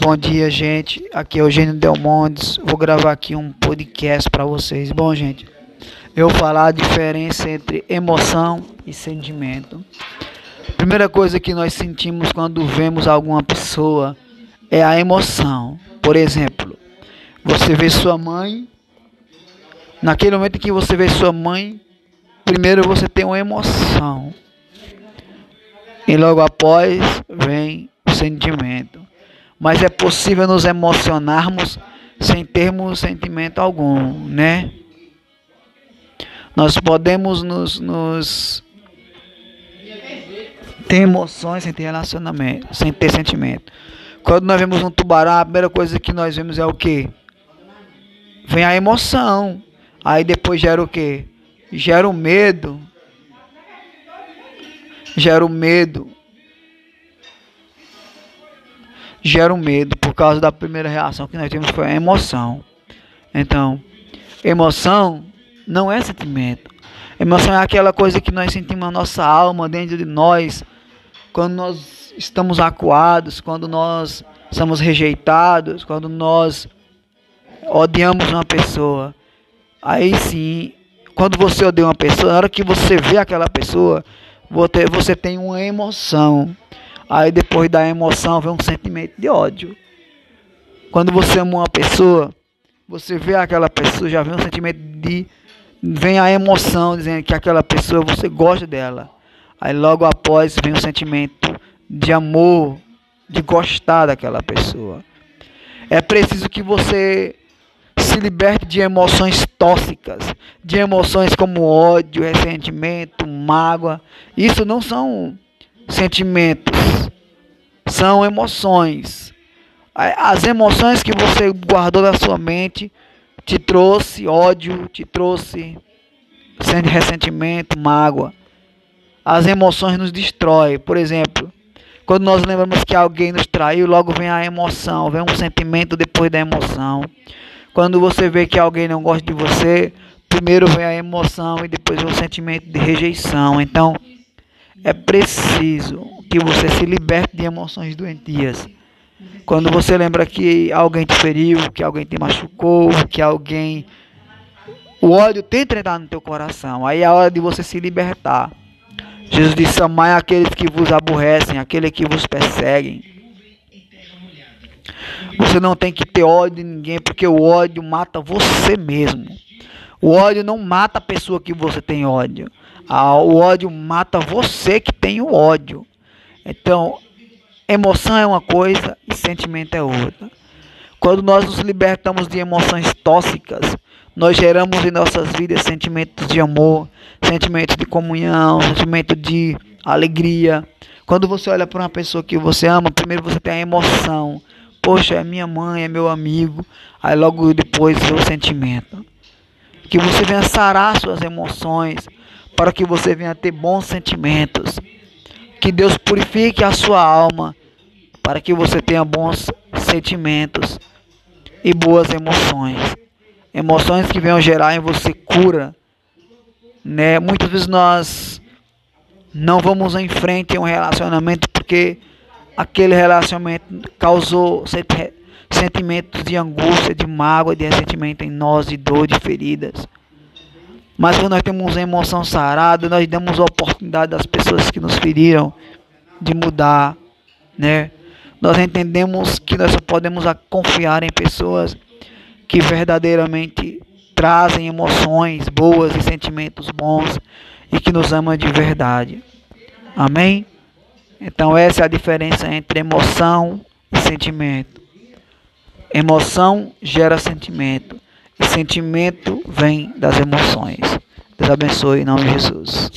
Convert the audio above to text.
Bom dia, gente. Aqui é o Eugênio Delmondes. Vou gravar aqui um podcast para vocês. Bom, gente, eu vou falar a diferença entre emoção e sentimento. Primeira coisa que nós sentimos quando vemos alguma pessoa é a emoção. Por exemplo, você vê sua mãe. Naquele momento que você vê sua mãe, primeiro você tem uma emoção. E logo após vem o sentimento mas é possível nos emocionarmos sem termos sentimento algum, né? Nós podemos nos, nos ter emoções sem ter relacionamento, sem ter sentimento. Quando nós vemos um tubarão, a primeira coisa que nós vemos é o que? Vem a emoção. Aí depois gera o que? Gera o medo. Gera o medo gera um medo por causa da primeira reação que nós temos foi a emoção. Então, emoção não é sentimento. Emoção é aquela coisa que nós sentimos na nossa alma, dentro de nós, quando nós estamos acuados, quando nós somos rejeitados, quando nós odiamos uma pessoa. Aí sim, quando você odeia uma pessoa, na hora que você vê aquela pessoa, você tem uma emoção. Aí depois da emoção vem um sentimento de ódio. Quando você ama uma pessoa, você vê aquela pessoa, já vem um sentimento de. Vem a emoção dizendo que aquela pessoa você gosta dela. Aí logo após vem o sentimento de amor, de gostar daquela pessoa. É preciso que você se liberte de emoções tóxicas, de emoções como ódio, ressentimento, mágoa. Isso não são sentimentos, são emoções. As emoções que você guardou na sua mente te trouxe ódio, te trouxe ressentimento, mágoa. As emoções nos destroem. Por exemplo, quando nós lembramos que alguém nos traiu, logo vem a emoção, vem um sentimento depois da emoção. Quando você vê que alguém não gosta de você, primeiro vem a emoção e depois o sentimento de rejeição. Então, é preciso que você se liberte de emoções doentias. Quando você lembra que alguém te feriu, que alguém te machucou, que alguém. O ódio tenta entrar no teu coração. Aí é a hora de você se libertar. Jesus disse: Amai aqueles que vos aborrecem, aqueles que vos perseguem. Você não tem que ter ódio de ninguém, porque o ódio mata você mesmo. O ódio não mata a pessoa que você tem ódio. O ódio mata você que tem o ódio. Então, emoção é uma coisa e sentimento é outra. Quando nós nos libertamos de emoções tóxicas, nós geramos em nossas vidas sentimentos de amor, sentimentos de comunhão, sentimento de alegria. Quando você olha para uma pessoa que você ama, primeiro você tem a emoção. Poxa, é minha mãe, é meu amigo. Aí logo depois o sentimento. Que você venha sarar suas emoções, para que você venha ter bons sentimentos. Que Deus purifique a sua alma, para que você tenha bons sentimentos e boas emoções. Emoções que venham gerar em você cura. Né? Muitas vezes nós não vamos em frente em um relacionamento porque aquele relacionamento causou sentimentos de angústia, de mágoa, de ressentimento em nós, de dor, de feridas. Mas quando nós temos emoção sarada, nós damos a oportunidade das pessoas que nos feriram de mudar, né? Nós entendemos que nós só podemos confiar em pessoas que verdadeiramente trazem emoções boas e sentimentos bons e que nos amam de verdade. Amém? Então essa é a diferença entre emoção e sentimento. Emoção gera sentimento. E sentimento vem das emoções. Deus abençoe em nome de Jesus.